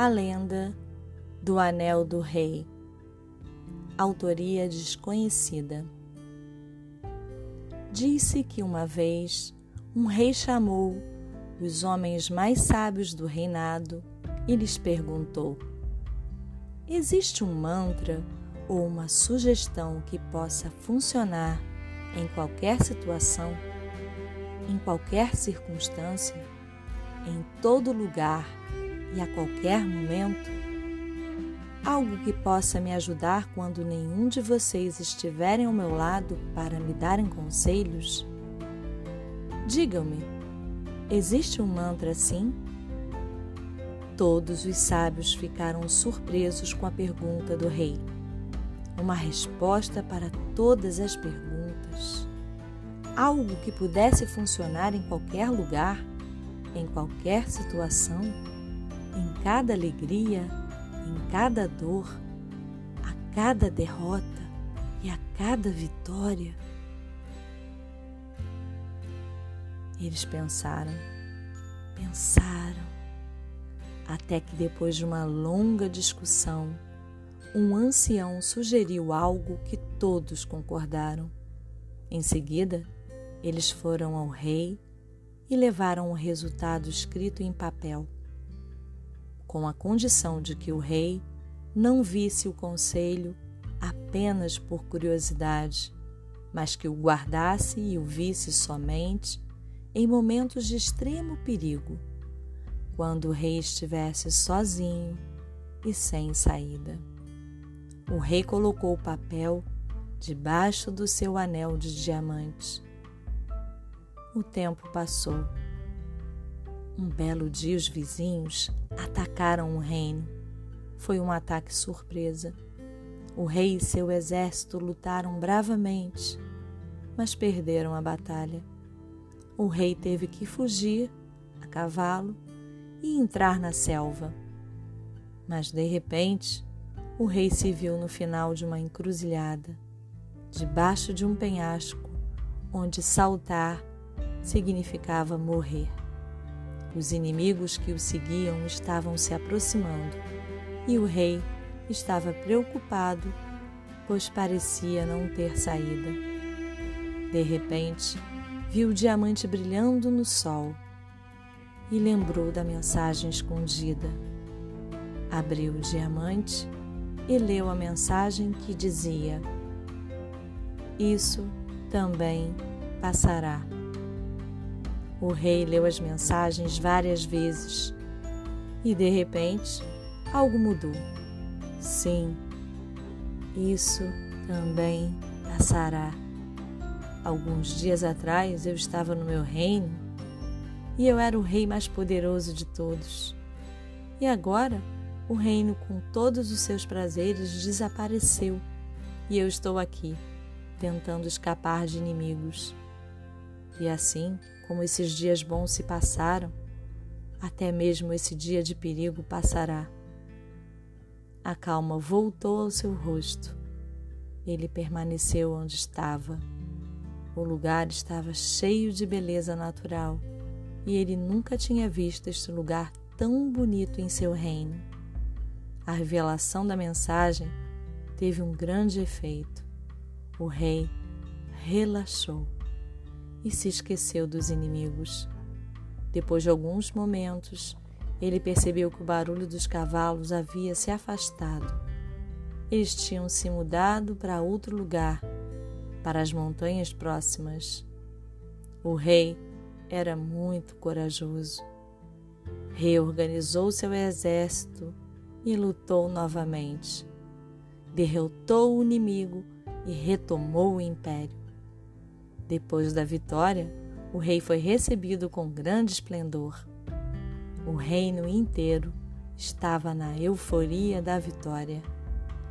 A lenda do Anel do Rei. Autoria desconhecida. Disse que uma vez um rei chamou os homens mais sábios do reinado e lhes perguntou: Existe um mantra ou uma sugestão que possa funcionar em qualquer situação, em qualquer circunstância, em todo lugar e a qualquer momento? Algo que possa me ajudar quando nenhum de vocês estiverem ao meu lado para me darem conselhos? Digam-me, existe um mantra assim? Todos os sábios ficaram surpresos com a pergunta do rei. Uma resposta para todas as perguntas. Algo que pudesse funcionar em qualquer lugar, em qualquer situação em cada alegria, em cada dor, a cada derrota e a cada vitória. Eles pensaram, pensaram, até que depois de uma longa discussão, um ancião sugeriu algo que todos concordaram. Em seguida, eles foram ao rei e levaram o resultado escrito em papel com a condição de que o rei não visse o conselho apenas por curiosidade, mas que o guardasse e o visse somente em momentos de extremo perigo, quando o rei estivesse sozinho e sem saída. O rei colocou o papel debaixo do seu anel de diamante. O tempo passou um belo dia, os vizinhos atacaram o reino. Foi um ataque surpresa. O rei e seu exército lutaram bravamente, mas perderam a batalha. O rei teve que fugir a cavalo e entrar na selva. Mas de repente, o rei se viu no final de uma encruzilhada, debaixo de um penhasco, onde saltar significava morrer. Os inimigos que o seguiam estavam se aproximando e o rei estava preocupado, pois parecia não ter saída. De repente, viu o diamante brilhando no sol e lembrou da mensagem escondida. Abriu o diamante e leu a mensagem que dizia: Isso também passará. O rei leu as mensagens várias vezes e de repente algo mudou. Sim, isso também passará. Alguns dias atrás eu estava no meu reino e eu era o rei mais poderoso de todos. E agora o reino, com todos os seus prazeres, desapareceu e eu estou aqui, tentando escapar de inimigos. E assim, como esses dias bons se passaram, até mesmo esse dia de perigo passará. A calma voltou ao seu rosto. Ele permaneceu onde estava. O lugar estava cheio de beleza natural e ele nunca tinha visto este lugar tão bonito em seu reino. A revelação da mensagem teve um grande efeito. O rei relaxou e se esqueceu dos inimigos. Depois de alguns momentos, ele percebeu que o barulho dos cavalos havia se afastado. Eles tinham se mudado para outro lugar, para as montanhas próximas. O rei era muito corajoso. Reorganizou seu exército e lutou novamente. Derrotou o inimigo e retomou o império. Depois da vitória, o rei foi recebido com grande esplendor. O reino inteiro estava na euforia da vitória.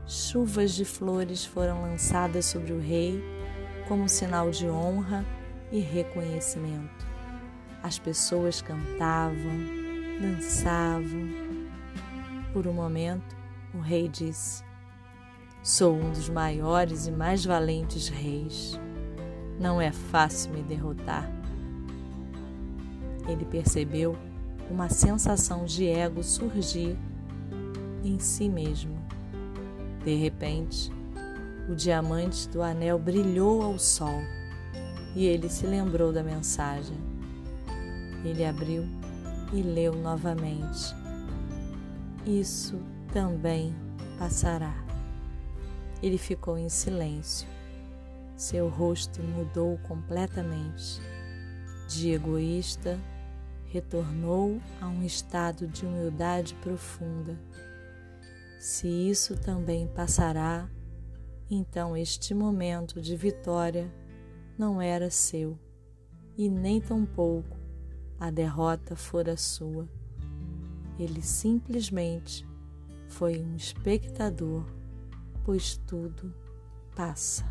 Chuvas de flores foram lançadas sobre o rei como sinal de honra e reconhecimento. As pessoas cantavam, dançavam. Por um momento, o rei disse: Sou um dos maiores e mais valentes reis. Não é fácil me derrotar. Ele percebeu uma sensação de ego surgir em si mesmo. De repente, o diamante do anel brilhou ao sol e ele se lembrou da mensagem. Ele abriu e leu novamente. Isso também passará. Ele ficou em silêncio. Seu rosto mudou completamente. De egoísta, retornou a um estado de humildade profunda. Se isso também passará, então este momento de vitória não era seu, e nem tampouco a derrota fora sua. Ele simplesmente foi um espectador, pois tudo passa.